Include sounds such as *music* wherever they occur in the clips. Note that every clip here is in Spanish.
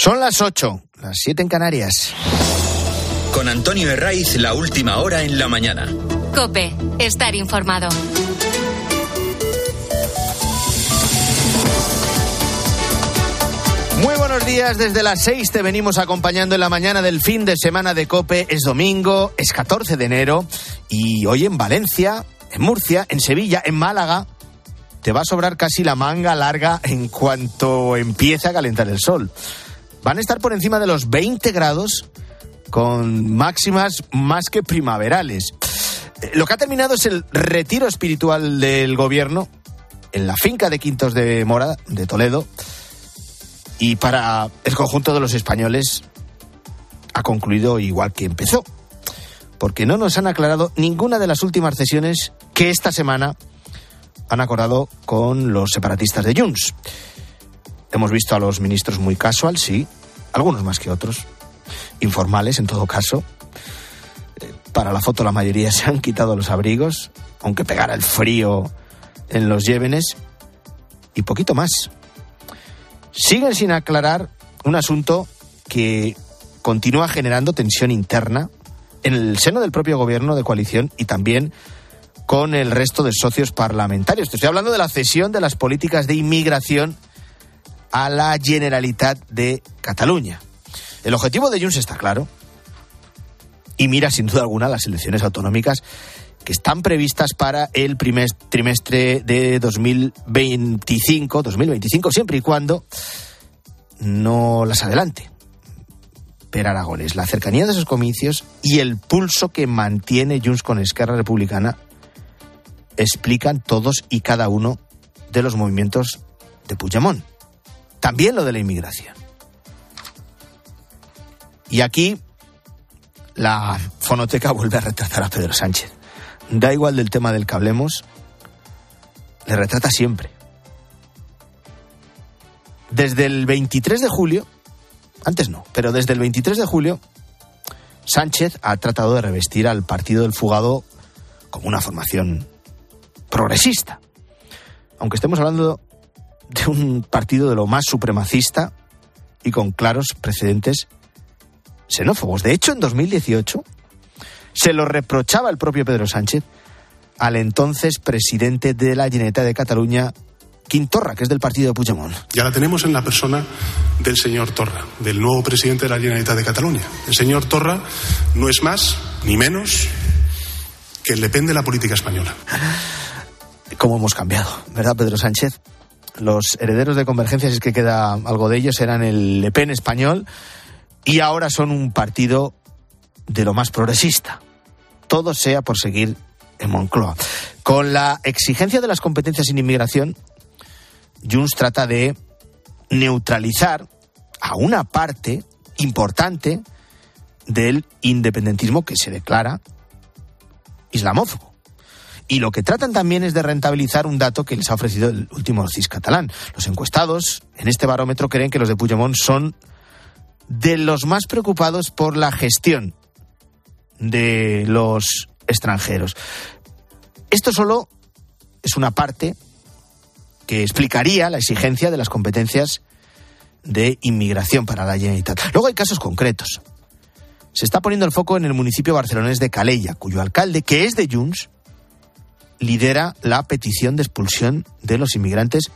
Son las 8, las 7 en Canarias. Con Antonio Herraiz, la última hora en la mañana. Cope, estar informado. Muy buenos días, desde las 6 te venimos acompañando en la mañana del fin de semana de Cope. Es domingo, es 14 de enero y hoy en Valencia, en Murcia, en Sevilla, en Málaga, te va a sobrar casi la manga larga en cuanto empiece a calentar el sol. Van a estar por encima de los 20 grados con máximas más que primaverales. Eh, Lo que ha terminado es el retiro espiritual del gobierno en la finca de Quintos de Mora, de Toledo, y para el conjunto de los españoles ha concluido igual que empezó, porque no nos han aclarado ninguna de las últimas cesiones que esta semana han acordado con los separatistas de Junts. Hemos visto a los ministros muy casual, sí, algunos más que otros, informales en todo caso. Eh, Para la foto la mayoría *laughs* se han quitado los abrigos, aunque pegara el frío en los llévenes, y poquito más. Siguen sin aclarar un asunto que continúa generando tensión interna en el seno del propio gobierno de coalición y también con el resto de socios parlamentarios. Estoy hablando de la cesión de las políticas de inmigración a la Generalitat de Cataluña. El objetivo de Junts está claro y mira sin duda alguna las elecciones autonómicas que están previstas para el primer trimestre de 2025, 2025 siempre y cuando no las adelante. Per Aragones, la cercanía de esos comicios y el pulso que mantiene Junts con Esquerra Republicana explican todos y cada uno de los movimientos de Puigdemont. También lo de la inmigración. Y aquí la fonoteca *laughs* vuelve a retratar a Pedro Sánchez. Da igual del tema del que hablemos, le retrata siempre. Desde el 23 de julio, antes no, pero desde el 23 de julio, Sánchez ha tratado de revestir al partido del fugado como una formación progresista. Aunque estemos hablando de un partido de lo más supremacista y con claros precedentes xenófobos. De hecho, en 2018 se lo reprochaba el propio Pedro Sánchez al entonces presidente de la Generalitat de Cataluña, Quintorra, que es del partido de Puigdemont. Ya la tenemos en la persona del señor Torra, del nuevo presidente de la Generalitat de Cataluña. El señor Torra no es más ni menos que el Le Pen de la política española. cómo hemos cambiado, ¿verdad, Pedro Sánchez? Los herederos de Convergencia, si es que queda algo de ellos, eran el Le Pen español y ahora son un partido de lo más progresista. Todo sea por seguir en Moncloa. Con la exigencia de las competencias en inmigración, Junts trata de neutralizar a una parte importante del independentismo que se declara islamófobo. Y lo que tratan también es de rentabilizar un dato que les ha ofrecido el último CIS catalán. Los encuestados en este barómetro creen que los de Puigdemont son de los más preocupados por la gestión de los extranjeros. Esto solo es una parte que explicaría la exigencia de las competencias de inmigración para la Generalitat. Luego hay casos concretos. Se está poniendo el foco en el municipio barcelonés de Calella, cuyo alcalde, que es de Junts, lidera la petición de expulsión de los inmigrantes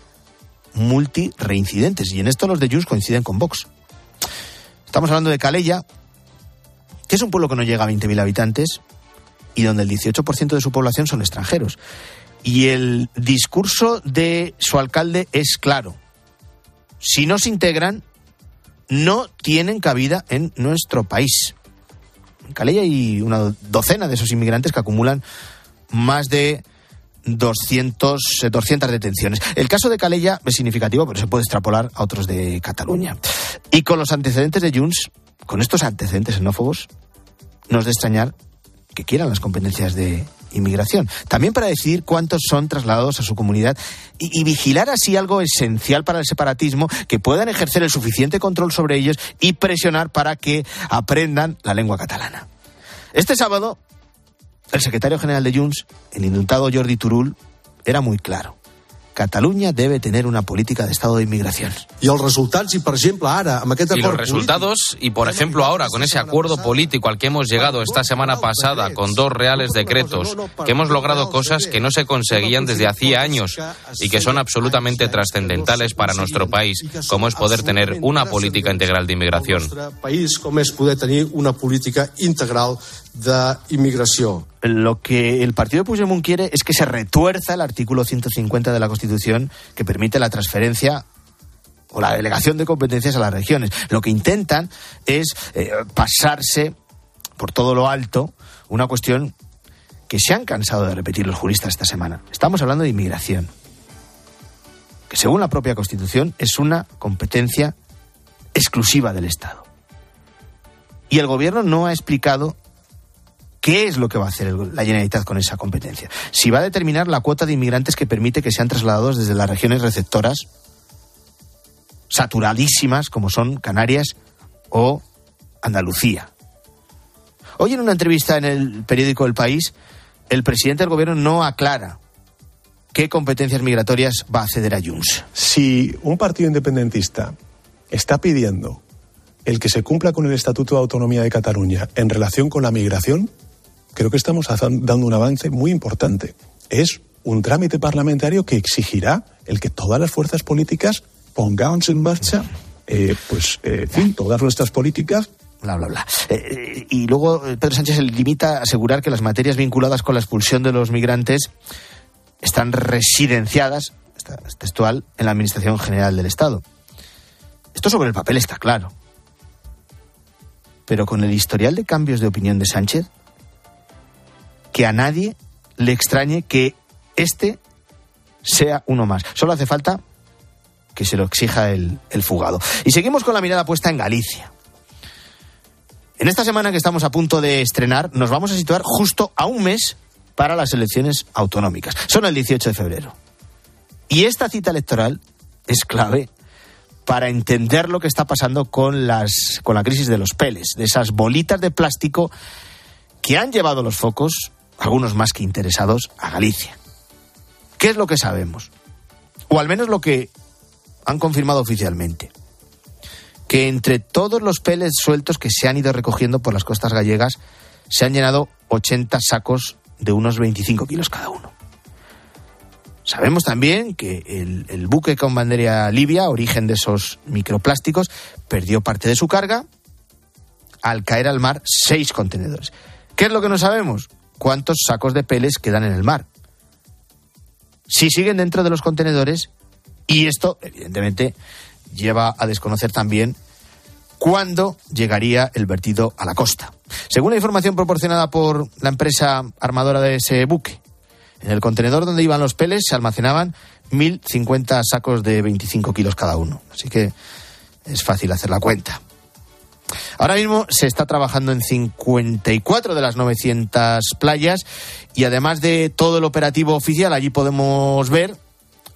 multireincidentes. Y en esto los de Junts coinciden con Vox. Estamos hablando de Calella, que es un pueblo que no llega a 20.000 habitantes y donde el 18% de su población son extranjeros. Y el discurso de su alcalde es claro. Si no se integran, no tienen cabida en nuestro país. En Calella hay una docena de esos inmigrantes que acumulan más de 200, eh, 200 detenciones. El caso de Calella es significativo, pero se puede extrapolar a otros de Cataluña. Y con los antecedentes de Junts, con estos antecedentes xenófobos, no es de extrañar que quieran las competencias de inmigración. También para decidir cuántos son trasladados a su comunidad y, vigilar así algo esencial para el separatismo, que puedan ejercer el suficiente control sobre ellos y presionar para que aprendan la lengua catalana. Este sábado, el secretario general de Junts, el indultado Jordi Turul, era muy claro. Cataluña debe tener una política de Estado de inmigración. Y los resultados, y por ejemplo, ahora, y los resultados, y por ejemplo ahora, con ese acuerdo político al que hemos llegado esta semana pasada, con dos reales decretos, que hemos logrado cosas que no se conseguían desde hacía años y que son absolutamente trascendentales para nuestro país, como es poder tener una política integral de inmigración. país, como es poder tener una política integral de inmigración. Lo que el partido de Puigdemont quiere es que se retuerza el artículo 150 de la Constitución que permite la transferencia o la delegación de competencias a las regiones. Lo que intentan es eh, pasarse por todo lo alto una cuestión que se han cansado de repetir los juristas esta semana. Estamos hablando de inmigración, que según la propia Constitución es una competencia exclusiva del Estado. Y el Gobierno no ha explicado ¿Qué es lo que va a hacer la Generalitat con esa competencia? Si va a determinar la cuota de inmigrantes que permite que sean trasladados desde las regiones receptoras saturadísimas como son Canarias o Andalucía. Hoy en una entrevista en el periódico El País, el presidente del gobierno no aclara qué competencias migratorias va a ceder a Junts. Si un partido independentista está pidiendo el que se cumpla con el Estatuto de Autonomía de Cataluña en relación con la migración, creo que estamos dando un avance muy importante. Es un trámite parlamentario que exigirá el que todas las fuerzas políticas pongamos en marcha, eh, pues, eh, fin, todas nuestras políticas bla, bla, bla. Eh, y luego Pedro Sánchez se limita a asegurar que las materias vinculadas con la expulsión de los migrantes están residenciadas, textual, en la Administración General del Estado. Esto sobre el papel está claro. Pero con el historial de cambios de opinión de Sánchez, que a nadie le extrañe que este sea uno más. Solo hace falta que se lo exija el, fugado. Y seguimos con la mirada puesta en Galicia. En esta semana que estamos a punto de estrenar, nos vamos a situar justo a un mes para las elecciones autonómicas. Son el 18 de febrero. Y esta cita electoral es clave para entender lo que está pasando con, las, con la crisis de los peles, de esas bolitas de plástico que han llevado los focos algunos más que interesados, a Galicia. ¿Qué es lo que sabemos? O al menos lo que han confirmado oficialmente. Que entre todos los peles sueltos que se han ido recogiendo por las costas gallegas, se han llenado 80 sacos de unos 25 kilos cada uno. Sabemos también que el, el, buque con bandera libia, origen de esos microplásticos, perdió parte de su carga al caer al mar seis contenedores. ¿Qué es lo que no sabemos? Cuántos sacos de peles quedan en el mar. Si siguen dentro de los contenedores, y esto, evidentemente, lleva a desconocer también cuándo llegaría el vertido a la costa. Según la información proporcionada por la empresa armadora de ese buque, en el contenedor donde iban los peles se almacenaban 1.050 sacos de 25 kilos cada uno. Así que es fácil hacer la cuenta. Ahora mismo se está trabajando en 54 de las 900 playas y además de todo el operativo oficial, allí podemos ver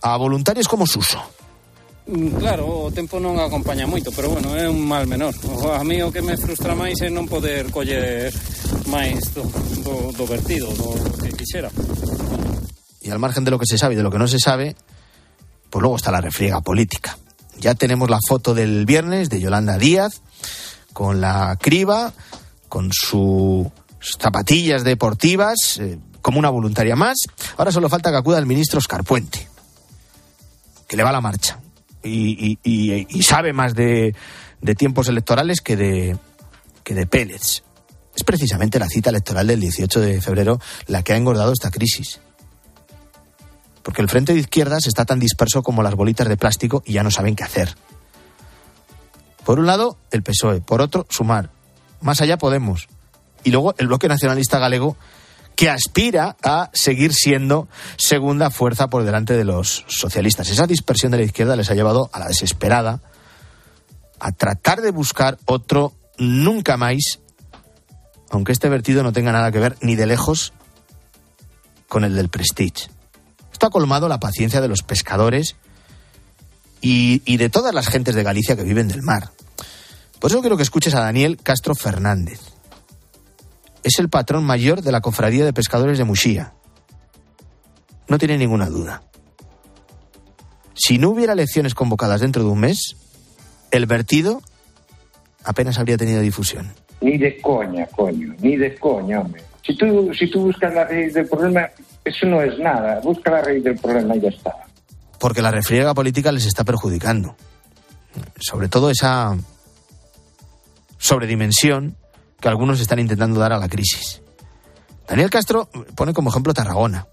a voluntarios como Suso. Mm, claro, o tempo non acompaña moito, pero bueno, é un mal menor. A mí o que me frustra máis é non poder coller máis do, do, do vertido, do, que quixera. Y al margen de lo que se sabe y de lo que no se sabe, pues luego está la refriega política. Ya tenemos la foto del viernes de Yolanda Díaz, con la criba, con sus zapatillas deportivas, eh, como una voluntaria más. Ahora solo falta que acuda el ministro Oscar Puente, que le va a la marcha y, sabe más de, tiempos electorales que de, que de. Es precisamente la cita electoral del 18 de febrero la que ha engordado esta crisis. Porque el frente de izquierdas está tan disperso como las bolitas de plástico y ya no saben qué hacer. Por un lado, el PSOE. Por otro, Sumar. Más allá Podemos. Y luego el bloque nacionalista galego que aspira a seguir siendo segunda fuerza por delante de los socialistas. Esa dispersión de la izquierda les ha llevado a la desesperada a tratar de buscar otro nunca más, aunque este vertido no tenga nada que ver ni de lejos con el del Prestige. Esto ha colmado la paciencia de los pescadores y, y de todas las gentes de Galicia que viven del mar. Por eso quiero que escuches a Daniel Castro Fernández. Es el patrón mayor de la Cofradía de Pescadores de Muxía. No tiene ninguna duda. Si no hubiera elecciones convocadas dentro de un mes, el vertido apenas habría tenido difusión. Ni de coña, coño, ni de coña, hombre. Si tú, si tú buscas la raíz del problema, eso no es nada. Busca la raíz del problema y ya está. Porque la refriega política les está perjudicando. Sobre todo esa sobredimensión que algunos están intentando dar a la crisis. Daniel Castro pone como ejemplo Tarragona.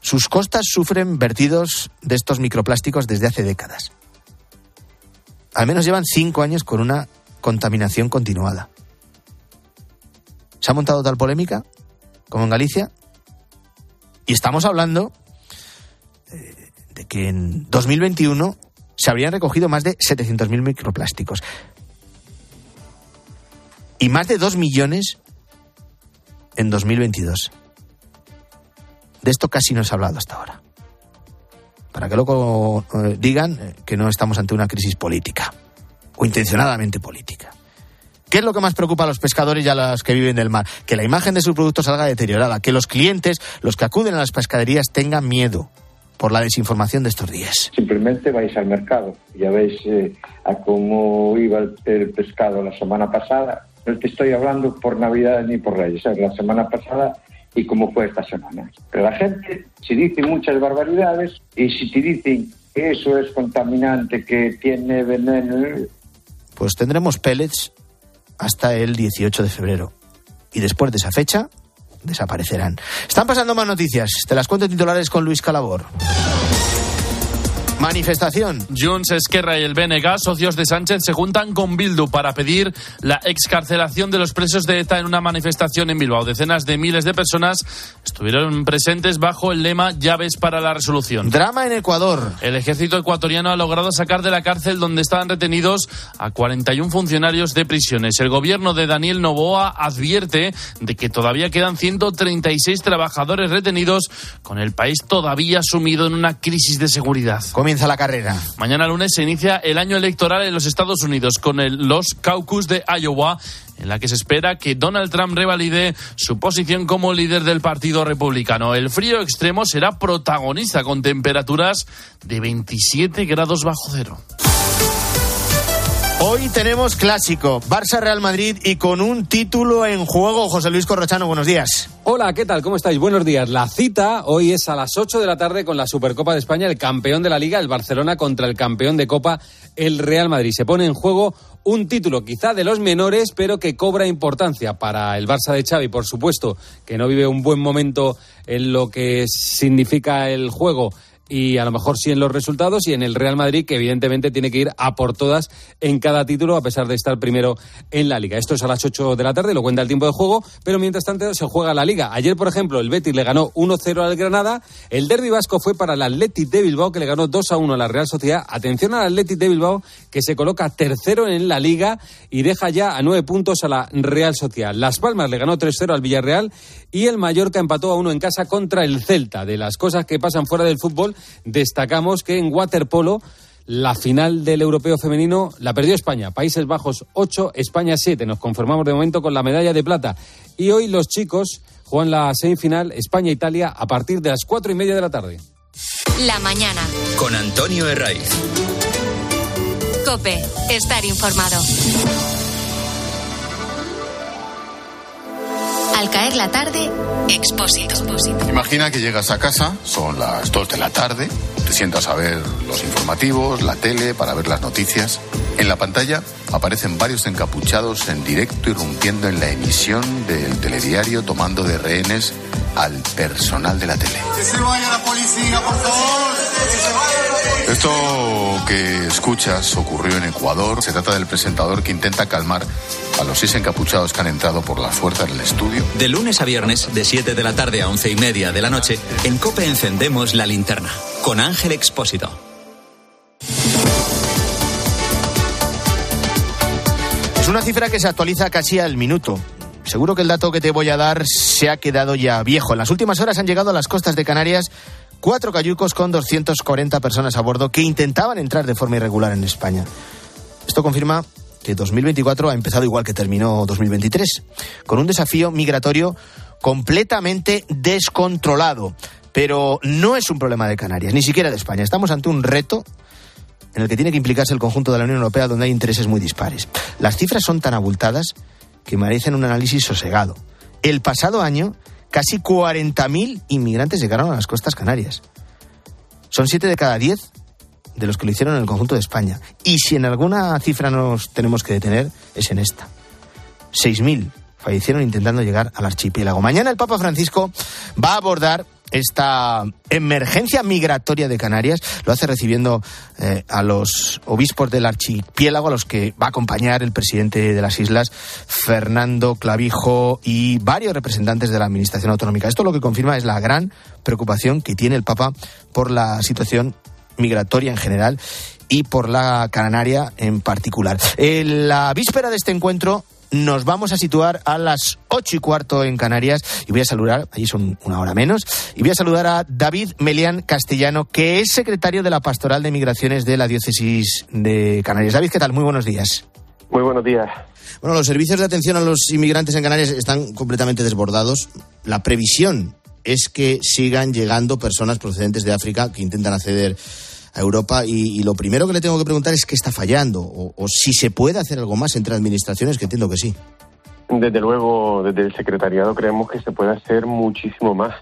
Sus costas sufren vertidos de estos microplásticos desde hace décadas. Al menos llevan cinco años con una contaminación continuada. ¿Se ha montado tal polémica como en Galicia? Y estamos hablando eh, de que en 2021 se habrían recogido más de 700.000 microplásticos y más de 2 millones en 2022. De esto casi no se ha hablado hasta ahora. Para que luego eh, digan eh, que no estamos ante una crisis política o intencionadamente política. ¿Qué es lo que más preocupa a los pescadores y a los que viven del mar? Que la imagen de su producto salga deteriorada, que los clientes, los que acuden a las pescaderías, tengan miedo por la desinformación de estos días. Simplemente vais al mercado. Ya veis eh, a cómo iba el, pescado la semana pasada. No te estoy hablando por Navidad ni por Reyes, es la semana pasada y cómo fue esta semana. Pero la gente, si dice muchas barbaridades y si te dicen que eso es contaminante, que tiene veneno... Pues tendremos pellets hasta el 18 de febrero. Y después de esa fecha, desaparecerán. Están pasando más noticias. Te las cuento titulares con Luis Calabor. Manifestación. Junts, Esquerra y el BNG, socios de Sánchez, se juntan con Bildu para pedir la excarcelación de los presos de ETA en una manifestación en Bilbao. Decenas de miles de personas estuvieron presentes bajo el lema Llaves para la resolución. Drama en Ecuador. El ejército ecuatoriano ha logrado sacar de la cárcel donde estaban retenidos a 41 funcionarios de prisiones. El gobierno de Daniel Novoa advierte de que todavía quedan 136 trabajadores retenidos con el país todavía sumido en una crisis de seguridad comienza la carrera. Mañana lunes se inicia el año electoral en los Estados Unidos con el, los caucus de Iowa, en la que se espera que Donald Trump revalide su posición como líder del Partido Republicano. El frío extremo será protagonista con temperaturas de 27 grados bajo cero. Hoy tenemos clásico, Barça-Real Madrid y con un título en juego. José Luis Corrochano, buenos días. Hola, ¿qué tal? ¿Cómo estáis? Buenos días. La cita hoy es a las 8 de la tarde con la Supercopa de España, el campeón de la Liga, el Barcelona, contra el campeón de Copa, el Real Madrid. Se pone en juego un título quizá de los menores, pero que cobra importancia para el Barça de Xavi, por supuesto, que no vive un buen momento en lo que significa el juego y a lo mejor sí en los resultados y en el Real Madrid que evidentemente tiene que ir a por todas en cada título a pesar de estar primero en la liga. Esto es a las 8 de la tarde, lo cuenta el tiempo de juego, pero mientras tanto se juega la liga. Ayer, por ejemplo, el Betis le ganó 1-0 al Granada, el derbi vasco fue para el Athletic de Bilbao que le ganó 2-1 a la Real Sociedad. Atención al Athletic de Bilbao que se coloca tercero en la liga y deja ya a nueve puntos a la Real Sociedad. Las Palmas le ganó 3-0 al Villarreal y el Mallorca empató a uno en casa contra el Celta. De las cosas que pasan fuera del fútbol, destacamos que en waterpolo la final del europeo femenino la perdió España. Países Bajos 8, España 7. Nos conformamos de momento con la medalla de plata. Y hoy los chicos juegan la semifinal España-Italia a partir de las cuatro y media de la tarde. La mañana. Con Antonio Herraiz. Cope, estar informado. Al caer la tarde, Expósito. Imagina que llegas a casa, son las 2 de la tarde, te sientas a ver los informativos, la tele, para ver las noticias. En la pantalla aparecen varios encapuchados en directo irrumpiendo en la emisión del telediario tomando de rehenes al personal de la tele. Que se vaya la policía, por favor. Que se vaya esto que escuchas ocurrió en Ecuador. Se trata del presentador que intenta calmar a los seis encapuchados que han entrado por las fuerzas del estudio. De lunes a viernes, de 7 de la tarde a once y media de la noche, en COPE encendemos la linterna con Ángel Expósito. Es una cifra que se actualiza casi al minuto. Seguro que el dato que te voy a dar se ha quedado ya viejo. En las últimas horas han llegado a las costas de Canarias cuatro cayucos con 240 personas a bordo que intentaban entrar de forma irregular en España. Esto confirma que 2024 ha empezado igual que terminó 2023, con un desafío migratorio completamente descontrolado. Pero no es un problema de Canarias, ni siquiera de España. Estamos ante un reto en el que tiene que implicarse el conjunto de la Unión Europea donde hay intereses muy dispares. Las cifras son tan abultadas que merecen un análisis sosegado. El pasado año, casi 40.000 inmigrantes llegaron a las costas canarias. Son 7 de cada 10 de los que lo hicieron en el conjunto de España. Y si en alguna cifra nos tenemos que detener, es en esta. 6.000 fallecieron intentando llegar al archipiélago. Mañana el Papa Francisco va a abordar esta emergencia migratoria de Canarias. Lo hace recibiendo eh, a los obispos del archipiélago, a los que va a acompañar el presidente de las islas, Fernando Clavijo, y varios representantes de la Administración Autonómica. Esto lo que confirma es la gran preocupación que tiene el Papa por la situación migratoria en general y por la Canaria en particular. En la víspera de este encuentro nos vamos a situar a las ocho y cuarto en Canarias y voy a saludar, allí son una hora menos, y voy a saludar a David Melián Castellano, que es secretario de la Pastoral de Migraciones de la Diócesis de Canarias. David, ¿qué tal? Muy buenos días. Muy buenos días. Bueno, los servicios de atención a los inmigrantes en Canarias están completamente desbordados. La previsión es que sigan llegando personas procedentes de África que intentan acceder a Europa y, lo primero que le tengo que preguntar es qué está fallando o, si se puede hacer algo más entre administraciones, que entiendo que sí. Desde luego, desde el secretariado creemos que se puede hacer muchísimo más.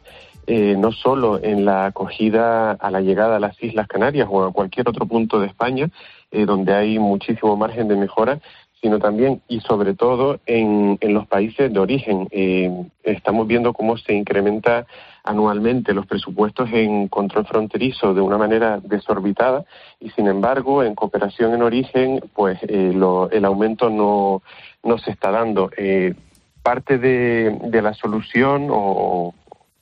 Eh, no solo en la acogida a la llegada a las Islas Canarias o a cualquier otro punto de España, eh, donde hay muchísimo margen de mejora, sino también y sobre todo en, en los países de origen. Eh, estamos viendo cómo se incrementa anualmente los presupuestos en control fronterizo de una manera desorbitada y sin embargo en cooperación en origen pues eh, el aumento no, no se está dando. Eh, parte de, de, la solución o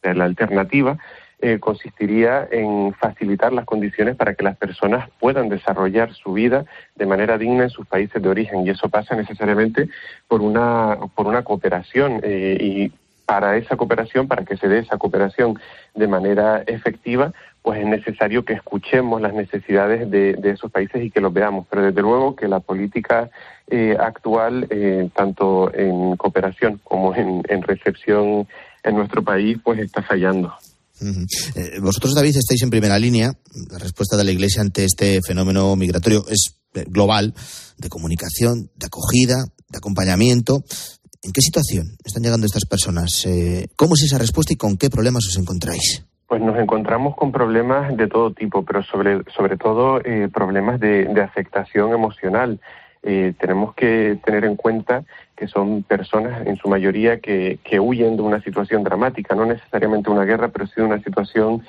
de la alternativa eh, consistiría en facilitar las condiciones para que las personas puedan desarrollar su vida de manera digna en sus países de origen y eso pasa necesariamente por una por una cooperación eh, y para esa cooperación, para que se dé esa cooperación de manera efectiva, pues es necesario que escuchemos las necesidades de, esos países y que los veamos. Pero desde luego que la política eh, actual, eh, tanto en cooperación como en, recepción en nuestro país, pues está fallando. Eh, vosotros, David, estáis en primera línea. La respuesta de la Iglesia ante este fenómeno migratorio es global, de comunicación, de acogida, de acompañamiento. ¿En qué situación están llegando estas personas? Eh, ¿Cómo es esa respuesta y con qué problemas os encontráis? Pues nos encontramos con problemas de todo tipo, pero sobre, sobre todo eh, problemas de, afectación emocional. Eh, tenemos que tener en cuenta que son personas en su mayoría que, que, huyen de una situación dramática, no necesariamente una guerra, pero sí de una situación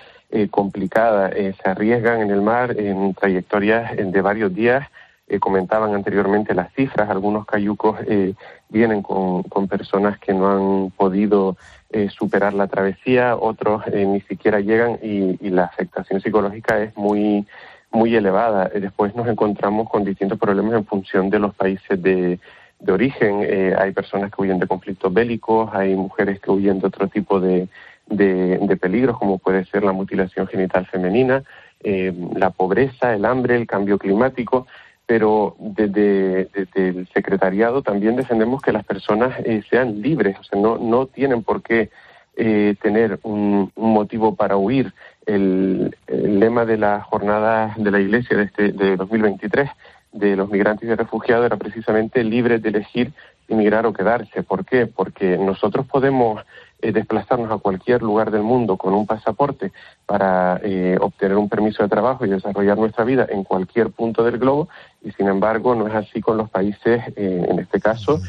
complicada. se arriesgan en el mar en trayectorias de varios días eh, comentaban anteriormente las cifras, algunos cayucos eh, vienen con, personas que no han podido eh, superar la travesía, otros ni siquiera llegan y, la afectación psicológica es muy muy elevada. después nos encontramos con distintos problemas en función de los países de, de origen. hay personas que huyen de conflictos bélicos, hay mujeres que huyen de otro tipo de, de, peligros, como puede ser la mutilación genital femenina, la pobreza, el hambre, el cambio climático pero desde, el secretariado también defendemos que las personas eh, sean libres, o sea, no, no tienen por qué eh, tener un, motivo para huir. El, lema de la jornada de la Iglesia de, este, de 2023 de los migrantes y refugiados era precisamente libres de elegir emigrar o quedarse. ¿Por qué? Porque nosotros podemos eh, desplazarnos a cualquier lugar del mundo con un pasaporte para eh, obtener un permiso de trabajo y desarrollar nuestra vida en cualquier punto del globo y sin embargo no es así con los países, eh, en este caso,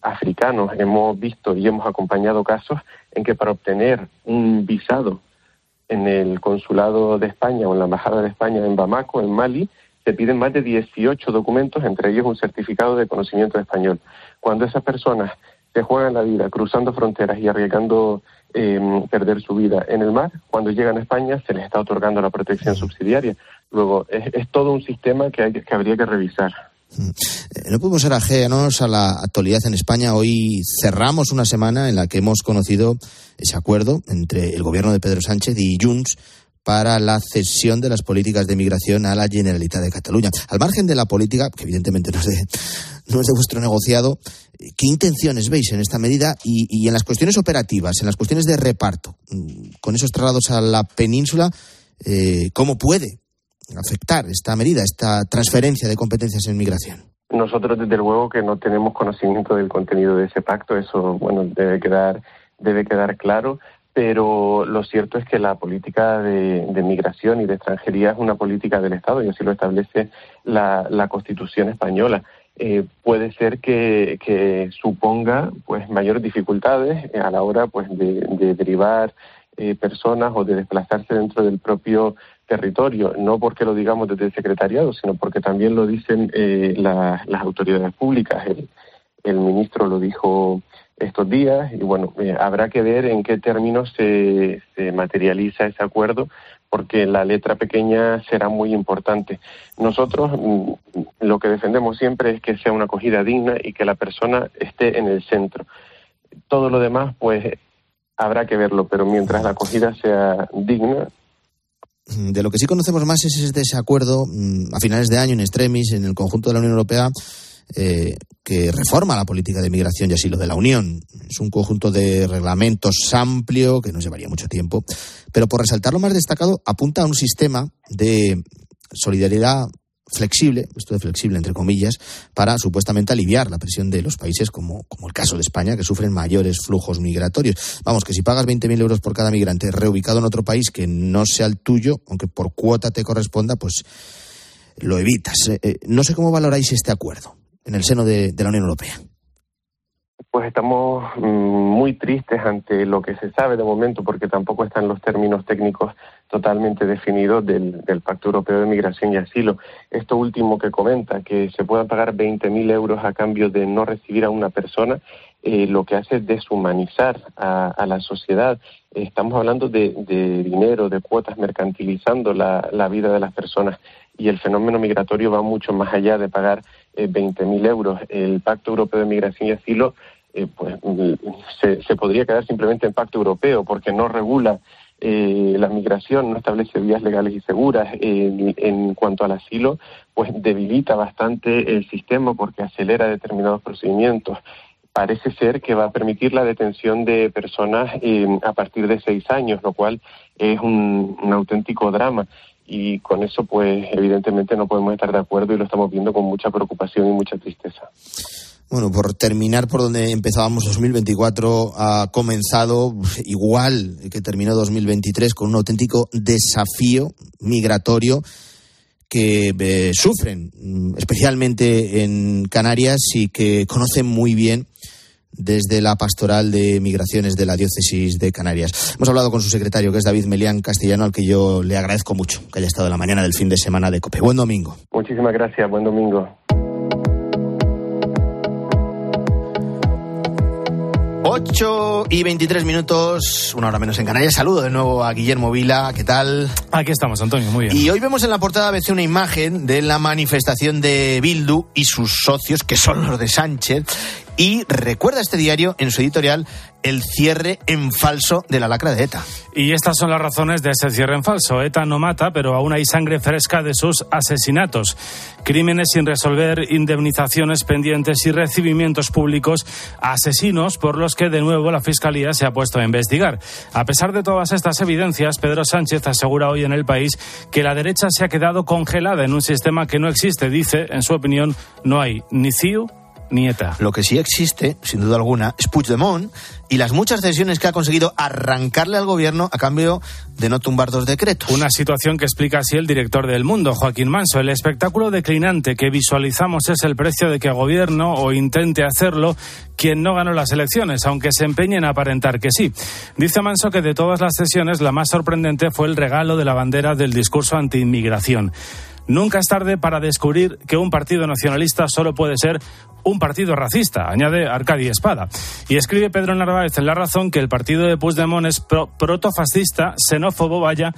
africanos. Hemos visto y hemos acompañado casos en que para obtener un visado en el consulado de España o en la embajada de España en Bamako, en Mali, se piden más de 18 documentos, entre ellos un certificado de conocimiento de español. Cuando esas personas se juegan la vida cruzando fronteras y arriesgando em, perder su vida en el mar, cuando llegan a España se les está otorgando la protección subsidiaria. Luego, es, todo un sistema que, hay, que habría que revisar. Eh, no podemos ser ajenos a la actualidad en España. Hoy cerramos una semana en la que hemos conocido ese acuerdo entre el gobierno de Pedro Sánchez y Junts para la cesión de las políticas de migración a la Generalitat de Cataluña. Al margen de la política, que evidentemente no es de, vuestro negociado. ¿Qué intenciones veis en esta medida y, y en las cuestiones operativas, en las cuestiones de reparto, mm, con esos traslados a la península, eh, cómo puede afectar esta medida, esta transferencia de competencias en migración? Nosotros, desde luego, que no tenemos conocimiento del contenido de ese pacto. Eso, bueno, debe quedar, debe quedar claro. Pero lo cierto es que la política de, de migración y de extranjería es una política del Estado y así lo establece la, la Constitución española. Eh, puede ser que, suponga pues mayores dificultades a la hora pues de, de derivar eh, personas o de desplazarse dentro del propio territorio, no porque lo digamos desde el secretariado, sino porque también lo dicen eh, la, las autoridades públicas. El, el, ministro lo dijo estos días y bueno, eh, habrá que ver en qué términos se, se materializa ese acuerdo porque la letra pequeña será muy importante. Nosotros mm, lo que defendemos siempre es que sea una acogida digna y que la persona esté en el centro. Todo lo demás, pues, habrá que verlo, pero mientras la acogida sea digna. De lo que sí conocemos más es este ese acuerdo mm, a finales de año en extremis en el conjunto de la Unión Europea eh, que reforma la política de migración y asilo de la Unión. Es un conjunto de reglamentos amplio que nos llevaría mucho tiempo, pero por resaltar lo más destacado, apunta a un sistema de solidaridad flexible, esto de flexible entre comillas, para supuestamente aliviar la presión de los países como, como el caso de España, que sufren mayores flujos migratorios. Vamos, que si pagas 20.000 euros por cada migrante reubicado en otro país que no sea el tuyo, aunque por cuota te corresponda, pues lo evitas. Eh, eh, no sé cómo valoráis este acuerdo en el seno de, de la Unión Europea. Pues estamos mm, muy tristes ante lo que se sabe de momento, porque tampoco están los términos técnicos totalmente definidos del, Pacto Europeo de Migración y Asilo. Esto último que comenta, que se puedan pagar 20.000 euros a cambio de no recibir a una persona, eh, lo que hace es deshumanizar a, la sociedad. Estamos hablando de, dinero, de cuotas, mercantilizando la, la vida de las personas y el fenómeno migratorio va mucho más allá de pagar eh, 20.000 euros. El Pacto Europeo de Migración y Asilo eh, pues, se, se, podría quedar simplemente en pacto europeo porque no regula eh, la migración, no establece vías legales y seguras. En, en, cuanto al asilo, pues debilita bastante el sistema porque acelera determinados procedimientos. Parece ser que va a permitir la detención de personas eh, a partir de seis años, lo cual es un, un auténtico drama y con eso pues evidentemente no podemos estar de acuerdo y lo estamos viendo con mucha preocupación y mucha tristeza. Bueno, por terminar por donde empezábamos 2024, ha comenzado igual que terminó 2023 con un auténtico desafío migratorio que eh, sufren, especialmente en Canarias y que conocen muy bien desde la pastoral de migraciones de la diócesis de Canarias. Hemos hablado con su secretario, que es David Melián Castellano, al que yo le agradezco mucho que haya estado en la mañana del fin de semana de COPE. Buen domingo. Muchísimas gracias, buen domingo. 8 y 23 minutos, una hora menos en Canarias. Saludo de nuevo a Guillermo Vila. ¿Qué tal? Aquí estamos, Antonio, muy bien. Y hoy vemos en la portada a veces una imagen de la manifestación de Bildu y sus socios, que son los de Sánchez. Y recuerda este diario en su editorial el cierre en falso de la lacra de ETA. Y estas son las razones de ese cierre en falso. ETA no mata, pero aún hay sangre fresca de sus asesinatos. Crímenes sin resolver, indemnizaciones pendientes y recibimientos públicos asesinos por los que de nuevo la Fiscalía se ha puesto a investigar. A pesar de todas estas evidencias, Pedro Sánchez asegura hoy en el país que la derecha se ha quedado congelada en un sistema que no existe. Dice, en su opinión, no hay ni CIU Nieta. Lo que sí existe, sin duda alguna, es Puigdemont y las muchas cesiones que ha conseguido arrancarle al gobierno a cambio de no tumbar dos decretos. Una situación que explica así el director del Mundo, Joaquín Manso. El espectáculo declinante que visualizamos es el precio de que gobierno o intente hacerlo quien no ganó las elecciones, aunque se empeñe en aparentar que sí. Dice Manso que de todas las sesiones la más sorprendente fue el regalo de la bandera del discurso anti-inmigración. Nunca es tarde para descubrir que un partido nacionalista solo puede ser un partido racista, añade Arcadi Espada. Y escribe Pedro Narváez en La Razón que el partido de Puigdemont es pro protofascista, xenófobo, vaya,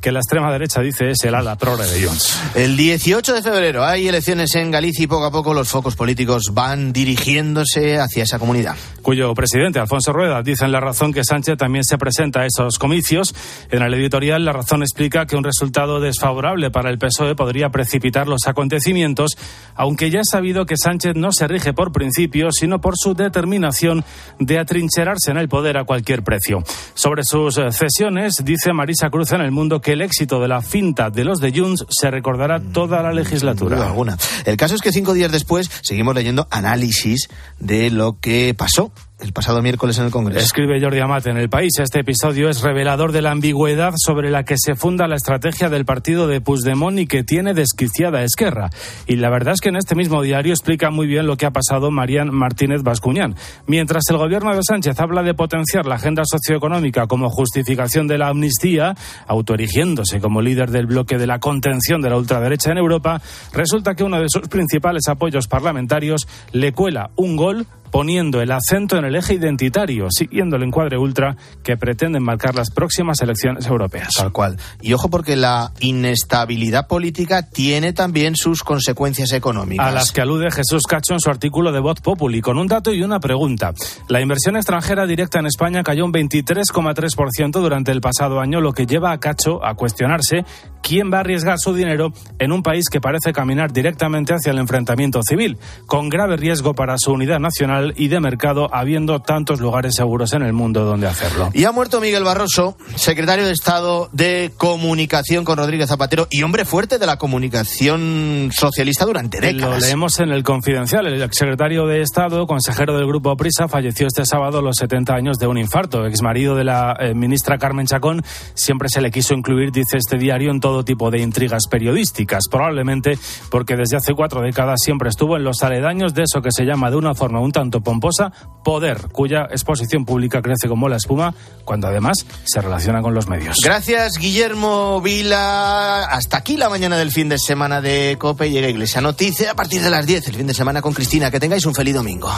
que la extrema derecha dice es el ala progre de Junts. El 18 de febrero hay elecciones en Galicia y poco a poco los focos políticos van dirigiéndose hacia esa comunidad. Cuyo presidente, Alfonso Rueda, dice en La Razón que Sánchez también se presenta a esos comicios. En el editorial, La Razón explica que un resultado desfavorable para el PSOE podría precipitar los acontecimientos, aunque ya es sabido que Sánchez no se rige por principios, sino por su determinación de atrincherarse en el poder a cualquier precio. Sobre sus eh, cesiones, dice Marisa Cruz en El Mundo que el éxito de la finta de los de Junts se recordará toda la legislatura. alguna. El caso es que cinco días después seguimos leyendo análisis de lo que pasó el pasado miércoles en el Congreso. Escribe Jordi Amat en El País. Este episodio es revelador de la ambigüedad sobre la que se funda la estrategia del partido de Puigdemont y que tiene desquiciada Esquerra. Y la verdad es que en este mismo diario explica muy bien lo que ha pasado Marian Martínez Bascuñán. Mientras el gobierno de Sánchez habla de potenciar la agenda socioeconómica como justificación de la amnistía, autoerigiéndose como líder del bloque de la contención de la ultraderecha en Europa, resulta que uno de sus principales apoyos parlamentarios le cuela un gol poniendo el acento en el eje identitario, siguiendo el encuadre ultra que pretenden marcar las próximas elecciones europeas. Tal cual. Y ojo porque la inestabilidad política tiene también sus consecuencias económicas. A las que alude Jesús Cacho en su artículo de Voz Populi, con un dato y una pregunta. La inversión extranjera directa en España cayó un 23,3% durante el pasado año, lo que lleva a Cacho a cuestionarse quién va a arriesgar su dinero en un país que parece caminar directamente hacia el enfrentamiento civil, con grave riesgo para su unidad nacional y de mercado, habiendo tantos lugares seguros en el mundo donde hacerlo. Y ha muerto Miguel Barroso, secretario de Estado de Comunicación con Rodríguez Zapatero y hombre fuerte de la comunicación socialista durante décadas. Lo leemos en el Confidencial. El exsecretario de Estado, consejero del Grupo Prisa, falleció este sábado a los 70 años de un infarto. Exmarido de la eh, ministra Carmen Chacón, siempre se le quiso incluir, dice este diario, en todo tipo de intrigas periodísticas. Probablemente porque desde hace cuatro décadas siempre estuvo en los aledaños de eso que se llama de una forma un tanto pomposa poder, cuya exposición pública crece como la espuma cuando además se relaciona con los medios. Gracias, Guillermo Vila. Hasta aquí la mañana del fin de semana de COPE. Llega Iglesia Noticia a partir de las 10, el fin de semana con Cristina. Que tengáis un feliz domingo.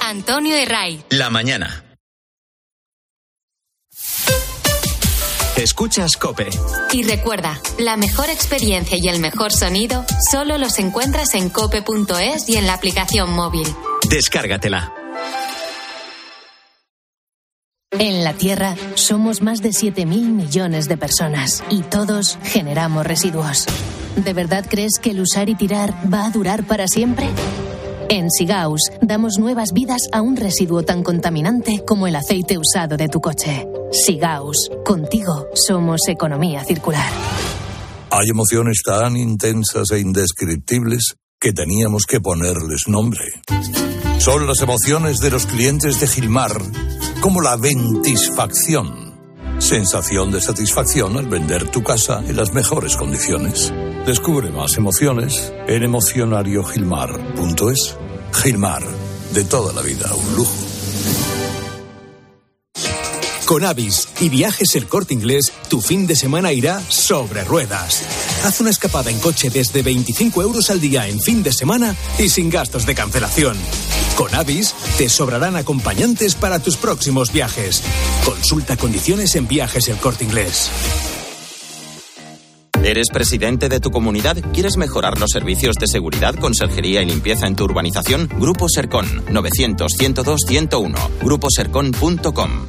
Antonio de Ray. La mañana. Escuchas Cope. Y recuerda, la mejor experiencia y el mejor sonido solo los encuentras en cope.es y en la aplicación móvil. Descárgatela. En la Tierra somos más de 7.000 millones de personas y todos generamos residuos. ¿De verdad crees que el usar y tirar va a durar para siempre? En Sigaus damos nuevas vidas a un residuo tan contaminante como el aceite usado de tu coche. Sigaus, contigo somos economía circular. Hay emociones tan intensas e indescriptibles que teníamos que ponerles nombre. Son las emociones de los clientes de Gilmar, como la ventisfacción. Sensación de satisfacción al vender tu casa en las mejores condiciones. Descubre más emociones en emocionariogilmar.es. Gilmar, de toda la vida, un lujo. Con Avis y Viajes El Corte Inglés, tu fin de semana irá sobre ruedas. Haz una escapada en coche desde 25 euros al día en fin de semana y sin gastos de cancelación. Con Avis te sobrarán acompañantes para tus próximos viajes. Consulta condiciones en Viajes El Corte Inglés. ¿Eres presidente de tu comunidad? ¿Quieres mejorar los servicios de seguridad, conserjería y limpieza en tu urbanización? Grupo Sercon 900 102 101 gruposercon.com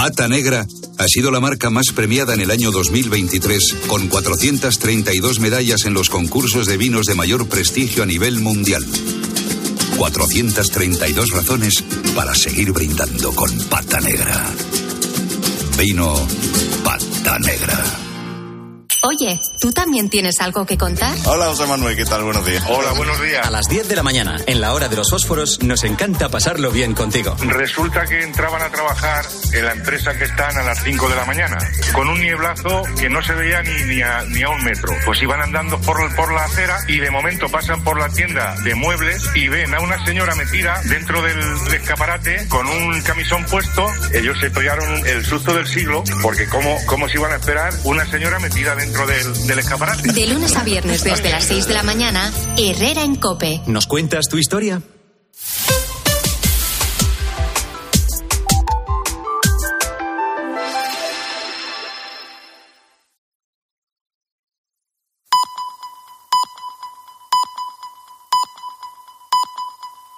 Pata Negra ha sido la marca más premiada en el año 2023, con 432 medallas en los concursos de vinos de mayor prestigio a nivel mundial. 432 razones para seguir brindando con Pata Negra. Vino Pata Negra. Oye, ¿tú también tienes algo que contar? Hola, José Manuel, ¿qué tal? Buenos días. Hola, buenos días. A las 10 de la mañana, en la hora de los fósforos, nos encanta pasarlo bien contigo. Resulta que entraban a trabajar en la empresa que están a las 5 de la mañana, con un nieblazo que no se veía ni, ni, a, ni a un metro. Pues iban andando por, por la acera y de momento pasan por la tienda de muebles y ven a una señora metida dentro del escaparate con un camisón puesto. Ellos se pegaron el susto del siglo, porque ¿cómo, cómo se iban a esperar una señora metida dentro del, del escaparate? De lunes a viernes desde las 6 de la mañana, Herrera en Cope. ¿Nos cuentas tu historia?